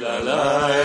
la la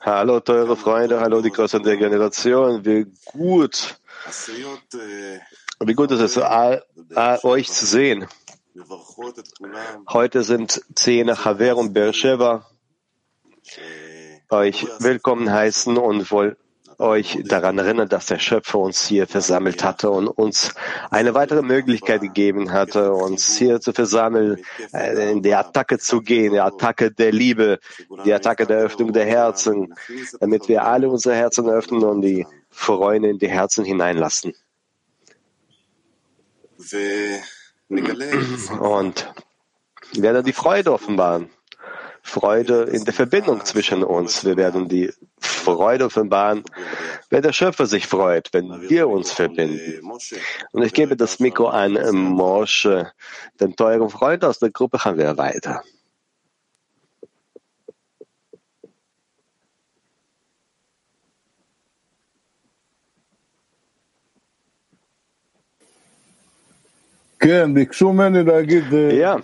Hallo teure Freunde, hallo die Großen der Generation, wie gut, wie gut ist es, all euch zu sehen. Heute sind zehn Haver und Beersheba. euch willkommen heißen und wollen euch daran erinnern, dass der Schöpfer uns hier versammelt hatte und uns eine weitere Möglichkeit gegeben hatte, uns hier zu versammeln, äh, in die Attacke zu gehen, die Attacke der Liebe, die Attacke der Öffnung der Herzen, damit wir alle unsere Herzen öffnen und die Freunde in die Herzen hineinlassen. Und werden die Freude offenbaren. Freude in der Verbindung zwischen uns. Wir werden die Freude offenbaren, wenn der Schöpfer sich freut, wenn wir uns verbinden. Und ich gebe das Mikro an Mosche, den teuren Freund aus der Gruppe haben wir weiter. Ja,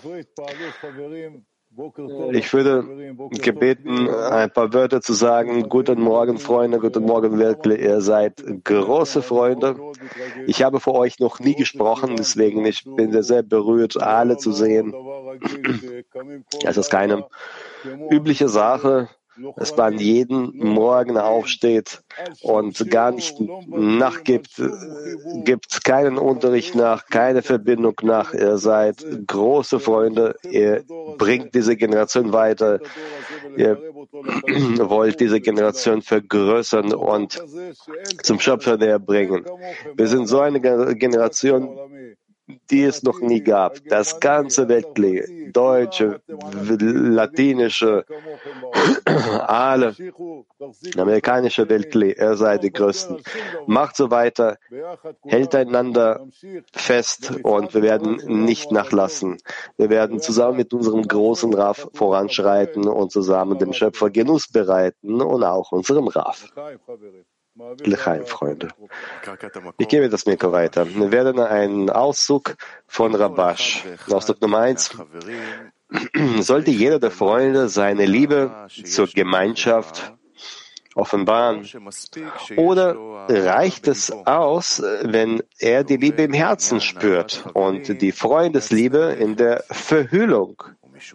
ich würde gebeten, ein paar Wörter zu sagen. Guten Morgen, Freunde, guten Morgen, wirklich. Ihr seid große Freunde. Ich habe vor euch noch nie gesprochen, deswegen ich bin sehr, sehr berührt, alle zu sehen. Es ist keine übliche Sache, dass man jeden Morgen aufsteht und gar nicht nachgibt, gibt keinen Unterricht nach, keine Verbindung nach. Ihr seid große Freunde, ihr bringt diese Generation weiter, ihr wollt diese Generation vergrößern und zum Schöpfer näher bringen. Wir sind so eine Generation, die es noch nie gab. Das ganze Weltkrieg, deutsche, latinische, alle, amerikanische Weltkrieg, er sei die Größten. Macht so weiter, hält einander fest und wir werden nicht nachlassen. Wir werden zusammen mit unserem großen Raf voranschreiten und zusammen dem Schöpfer Genuss bereiten und auch unserem Raf. Lechaim, Freunde. Ich gebe das Mikro weiter. Wir werden einen Auszug von Rabash. Auszug Nummer eins. Sollte jeder der Freunde seine Liebe zur Gemeinschaft offenbaren? Oder reicht es aus, wenn er die Liebe im Herzen spürt und die Freundesliebe in der Verhüllung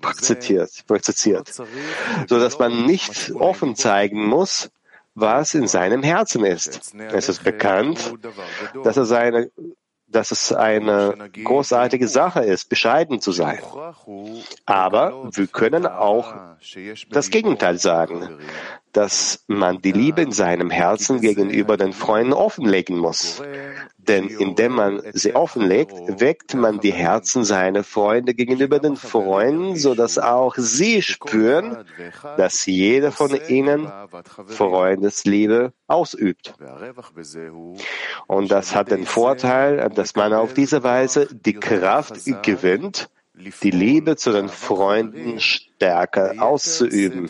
praktiziert, praktiziert so dass man nicht offen zeigen muss, was in seinem Herzen ist. Es ist bekannt, dass er seine dass es eine großartige Sache ist, bescheiden zu sein. Aber wir können auch das Gegenteil sagen, dass man die Liebe in seinem Herzen gegenüber den Freunden offenlegen muss. Denn indem man sie offenlegt, weckt man die Herzen seiner Freunde gegenüber den Freunden, so dass auch sie spüren, dass jeder von ihnen Freundesliebe ausübt. Und das hat den Vorteil, dass man auf diese Weise die Kraft gewinnt, die Liebe zu den Freunden stärker auszuüben.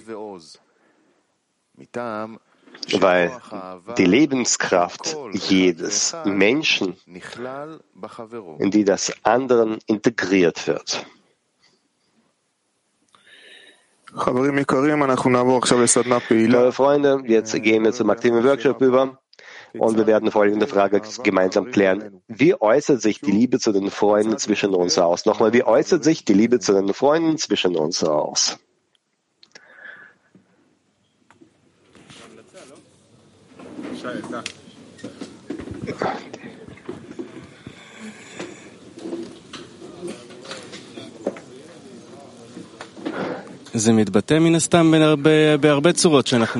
Weil die Lebenskraft jedes Menschen in die das anderen integriert wird. Liebe Freunde, jetzt gehen wir zum aktiven Workshop über und wir werden folgende Frage gemeinsam klären. Wie äußert sich die Liebe zu den Freunden zwischen uns aus? Nochmal, wie äußert sich die Liebe zu den Freunden zwischen uns aus?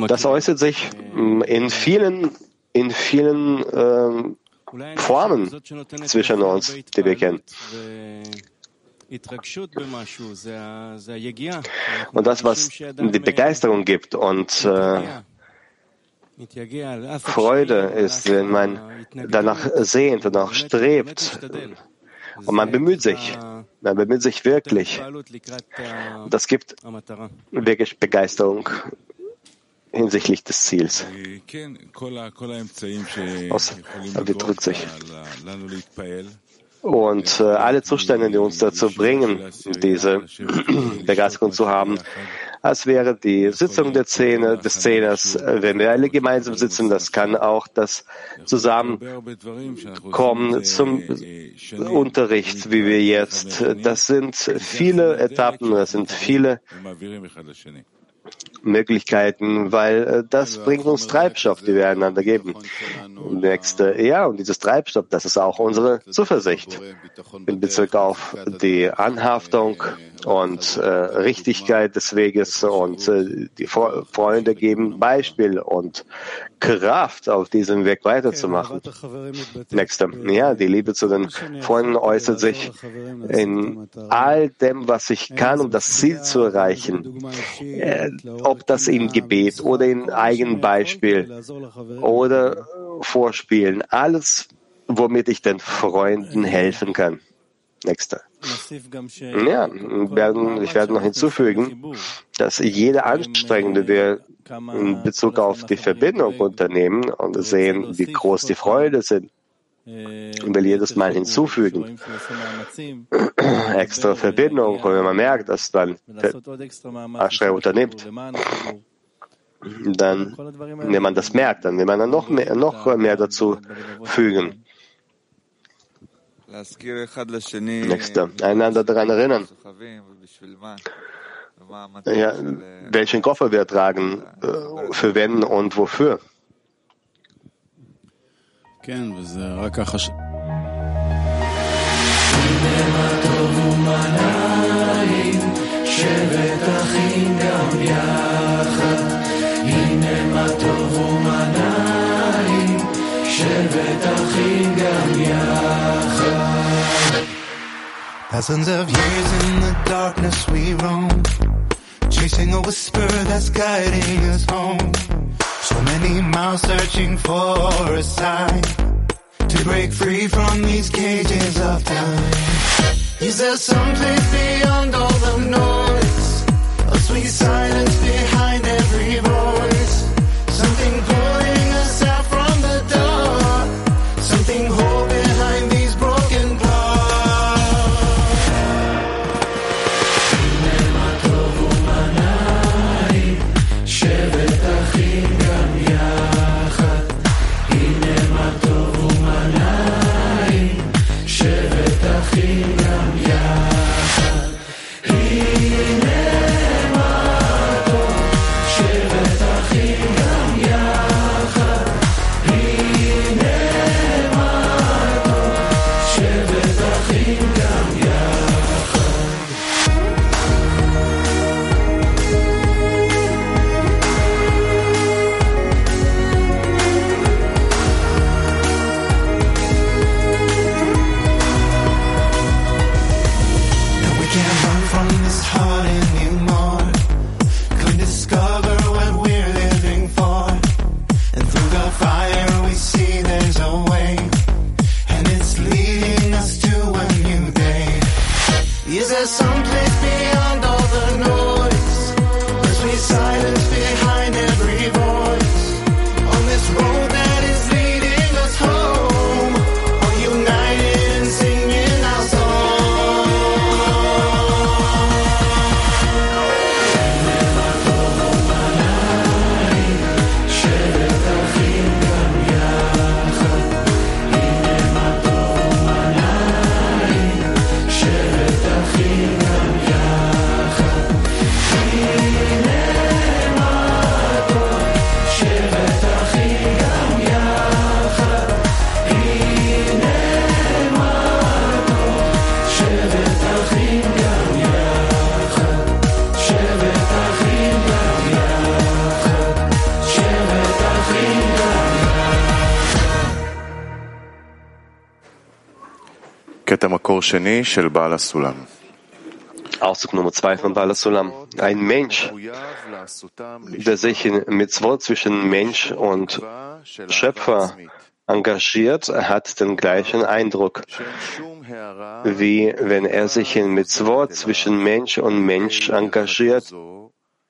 Das äußert sich in vielen, in vielen äh, Formen zwischen uns, die wir kennen. Und das, was die Begeisterung gibt und äh, Freude ist, wenn man danach sehnt und auch strebt. Und man bemüht sich. Man bemüht sich wirklich. Das gibt wirklich Begeisterung hinsichtlich des Ziels. Aus, wie drückt sich und äh, alle Zustände, die uns dazu bringen, diese Begeisterung zu haben, als wäre die Sitzung der Szene, des Zehners, wenn wir alle gemeinsam sitzen, das kann auch das Zusammenkommen zum Unterricht, wie wir jetzt, das sind viele Etappen, das sind viele Möglichkeiten, weil äh, das bringt uns Treibstoff, die wir einander geben. Nächste, ja, und dieses Treibstoff, das ist auch unsere Zuversicht in Bezug auf die Anhaftung und äh, Richtigkeit des Weges und äh, die Freunde geben Beispiel und Kraft, auf diesem Weg weiterzumachen. Nächster. Ja, die Liebe zu den Freunden äußert sich in all dem, was ich kann, um das Ziel zu erreichen. Äh, ob das im Gebet oder in Eigenbeispiel oder Vorspielen. Alles, womit ich den Freunden helfen kann. Nächster. Ja, werden, ich werde noch hinzufügen, dass jede Anstrengung, die wir in Bezug auf die Verbindung unternehmen und sehen, wie groß die Freude sind, und will jedes Mal hinzufügen. extra Verbindung, und wenn man merkt, dass dann Ashrei unternimmt, dann, wenn man das merkt, dann will man dann noch mehr, noch mehr dazu fügen. Nächster, einander daran erinnern, ja, welchen Koffer wir tragen, äh, für wen und wofür. Thousands of years in the darkness we roam, chasing a whisper that's guiding us home. So many miles searching for a sign to break free from these cages of time. Is there some place beyond all the noise? A sweet silence behind Auszug Nummer zwei von Bala Sulam. Ein Mensch, der sich in Mitzvot zwischen Mensch und Schöpfer engagiert, hat den gleichen Eindruck, wie wenn er sich in Mitzvot zwischen Mensch und Mensch engagiert,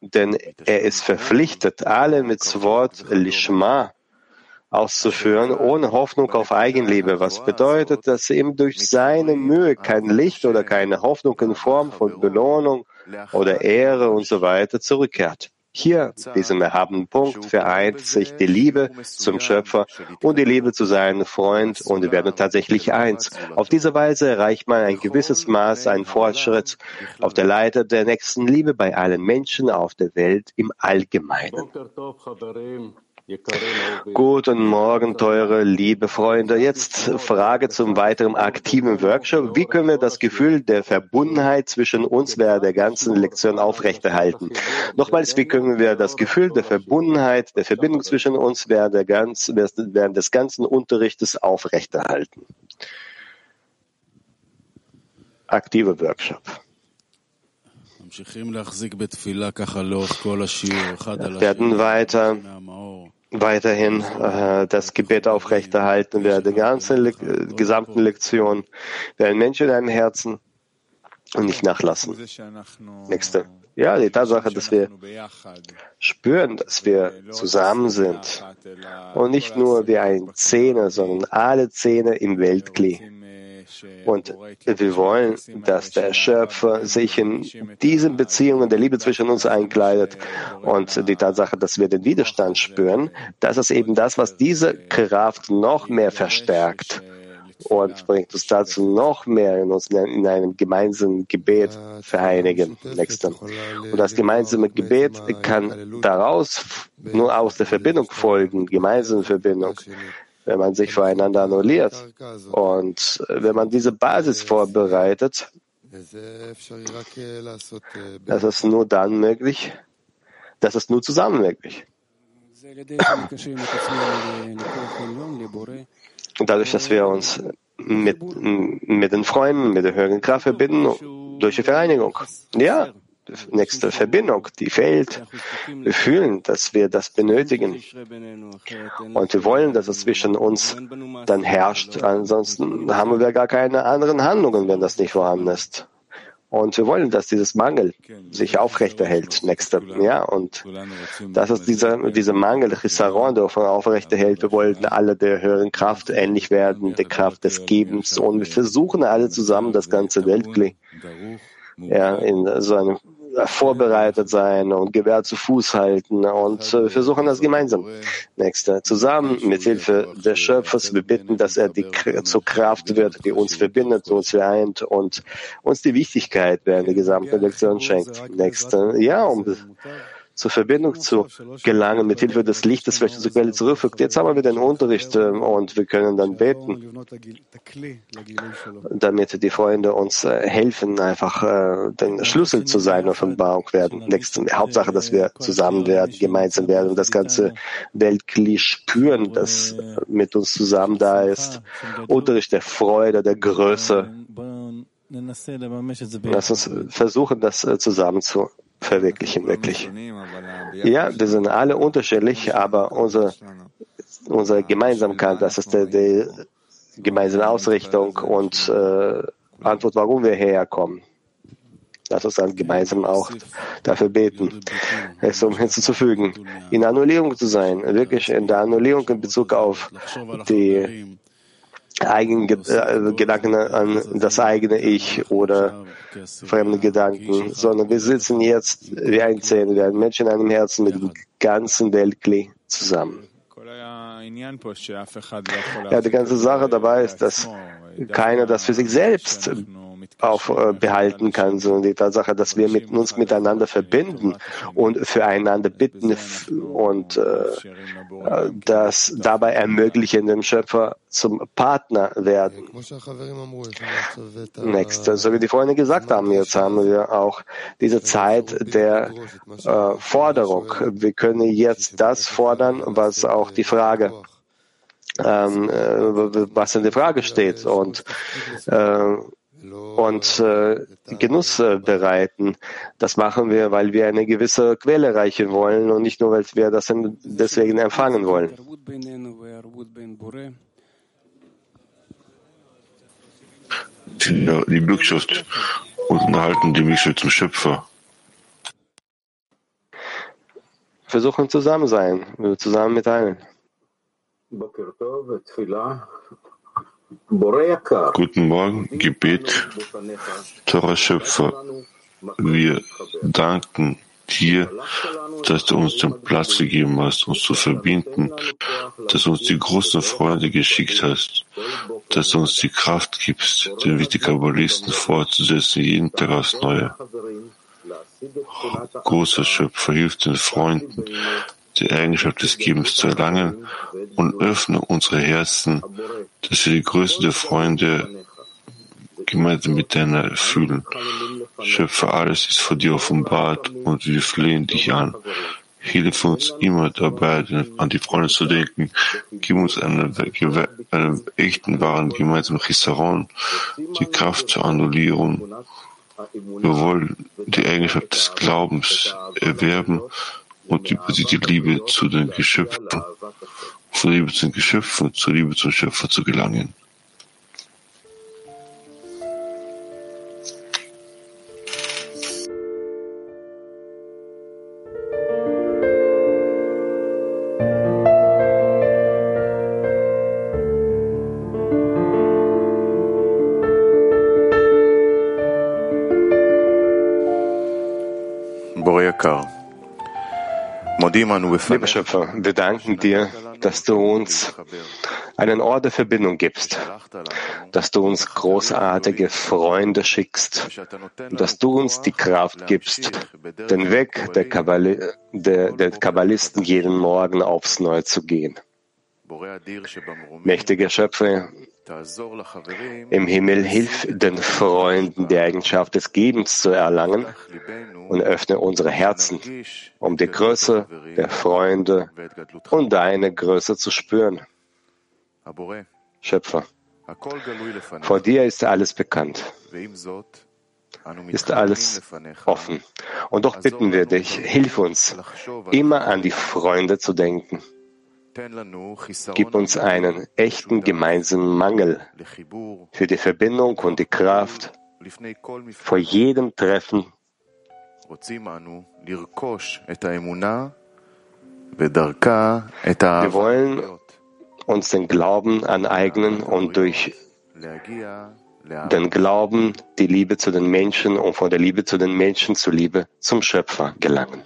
denn er ist verpflichtet, alle Mitzvot Lishma auszuführen, ohne Hoffnung auf Eigenliebe, was bedeutet, dass ihm durch seine Mühe kein Licht oder keine Hoffnung in Form von Belohnung oder Ehre und so weiter zurückkehrt. Hier, diesem erhabenen Punkt, vereint sich die Liebe zum Schöpfer und die Liebe zu seinem Freund und werden tatsächlich eins. Auf diese Weise erreicht man ein gewisses Maß, einen Fortschritt auf der Leiter der nächsten Liebe bei allen Menschen auf der Welt im Allgemeinen. Guten Morgen, teure liebe Freunde. Jetzt Frage zum weiteren aktiven Workshop. Wie können wir das Gefühl der Verbundenheit zwischen uns während der ganzen Lektion aufrechterhalten? Nochmals, wie können wir das Gefühl der Verbundenheit, der Verbindung zwischen uns während, der ganz, während des ganzen Unterrichtes aufrechterhalten? Aktive Workshop werden weiter weiterhin äh, das Gebet aufrechterhalten während der ganzen Le gesamten Lektion. Wir ein Mensch in einem Herzen und nicht nachlassen. Nächste. Ja, die Tatsache, dass wir spüren, dass wir zusammen sind und nicht nur wie ein Zähne, sondern alle Zähne im Weltkli. Und wir wollen, dass der Schöpfer sich in diesen Beziehungen der Liebe zwischen uns einkleidet. Und die Tatsache, dass wir den Widerstand spüren, das ist eben das, was diese Kraft noch mehr verstärkt und bringt uns dazu noch mehr in uns in einem gemeinsamen Gebet vereinigen. Nächste. Und das gemeinsame Gebet kann daraus nur aus der Verbindung folgen, gemeinsame Verbindung wenn man sich voreinander annulliert. Und wenn man diese Basis vorbereitet, das ist nur dann möglich, das ist nur zusammen möglich. Und dadurch, dass wir uns mit, mit den Freunden, mit der höheren Kraft verbinden, durch die Vereinigung. Ja, nächste Verbindung, die fehlt. Wir fühlen, dass wir das benötigen. Und wir wollen, dass es zwischen uns dann herrscht. Ansonsten haben wir gar keine anderen Handlungen, wenn das nicht vorhanden ist. Und wir wollen, dass dieses Mangel sich aufrechterhält. Nächste, ja, und das ist dieser, dieser Mangel, Chisaron, der aufrechterhält. Wir wollen alle der höheren Kraft ähnlich werden, der Kraft des Gebens. Und wir versuchen alle zusammen das ganze Weltkli ja, in so einem vorbereitet sein und Gewehr zu Fuß halten und äh, versuchen das gemeinsam. Nächster. Zusammen mit Hilfe des Schöpfers, wir bitten, dass er die, zur Kraft wird, die uns verbindet, uns vereint und uns die Wichtigkeit während der gesamten Lektion schenkt. Nächster. Ja, um zur Verbindung zu gelangen mit Hilfe des Lichtes, welches zur Quelle zurückführt. Jetzt haben wir den Unterricht ähm, und wir können dann beten, damit die Freunde uns äh, helfen, einfach äh, den Schlüssel zu seiner Offenbarung werden. Nächste Hauptsache, dass wir zusammen werden, gemeinsam werden und das ganze Weltkli spüren, das mit uns zusammen da ist. Unterricht der Freude, der Größe. Lass uns versuchen, das äh, zusammen zu verwirklichen, wirklich. Ja, wir sind alle unterschiedlich, aber unsere, unsere Gemeinsamkeit, das ist die, die gemeinsame Ausrichtung und äh, Antwort, warum wir herkommen. Lass uns dann gemeinsam auch dafür beten, es um hinzuzufügen, in Annullierung zu sein, wirklich in der Annullierung in Bezug auf die eigenen äh, Gedanken an das eigene Ich oder fremde Gedanken, sondern wir sitzen jetzt wie ein Zehn, wie ein Mensch in einem Herzen mit dem ganzen Weltkli zusammen. Ja, die ganze Sache dabei ist, dass keiner das für sich selbst aufbehalten kann, sondern die Tatsache, dass wir mit uns miteinander verbinden und füreinander bitten und äh, das dabei ermöglichen, dem Schöpfer zum Partner werden. Next, so wie die Freunde gesagt haben, jetzt haben wir auch diese Zeit der äh, Forderung. Wir können jetzt das fordern, was auch die Frage ähm, äh, was in der Frage steht und, äh, und äh, Genuss äh, bereiten. Das machen wir, weil wir eine gewisse Quelle erreichen wollen und nicht nur, weil wir das deswegen empfangen wollen. Die, die Bürgschaft unterhalten die mich zum Schöpfer. Versuchen zusammen sein, zusammen mit allen. Guten Morgen, Gebet, teurer Schöpfer. Wir danken dir, dass du uns den Platz gegeben hast, uns zu verbinden, dass du uns die großen Freunde geschickt hast, dass du uns die Kraft gibst, den wie die Kabbalisten fortzusetzen, jeden Tag aufs Neue. Großer Schöpfer, hilf den Freunden, die Eigenschaft des Gebens zu erlangen und öffne unsere Herzen, dass wir die Größe der Freunde gemeinsam mit deiner fühlen. Schöpfe, alles ist vor dir offenbart und wir flehen dich an. Hilf uns immer dabei, an die Freunde zu denken. Gib uns einen, einen echten, wahren gemeinsamen Chisaron, die Kraft zur Annullierung. Wir wollen die Eigenschaft des Glaubens erwerben und über die Liebe zu den Geschöpfen, von Liebe zu den Geschöpfen, zur Liebe zum Schöpfer zu gelangen. Lieber Schöpfer, wir danken dir, dass du uns einen Ort der Verbindung gibst, dass du uns großartige Freunde schickst, dass du uns die Kraft gibst, den Weg der, Kabbali der, der Kabbalisten jeden Morgen aufs Neue zu gehen. Mächtiger Schöpfer, im Himmel hilf den Freunden, die Eigenschaft des Gebens zu erlangen und öffne unsere Herzen, um die Größe der Freunde und deine Größe zu spüren. Schöpfer, vor dir ist alles bekannt, ist alles offen. Und doch bitten wir dich, hilf uns, immer an die Freunde zu denken Gib uns einen echten gemeinsamen Mangel für die Verbindung und die Kraft vor jedem Treffen. Wir wollen uns den Glauben aneignen und durch den Glauben die Liebe zu den Menschen und von der Liebe zu den Menschen zur Liebe zum Schöpfer gelangen.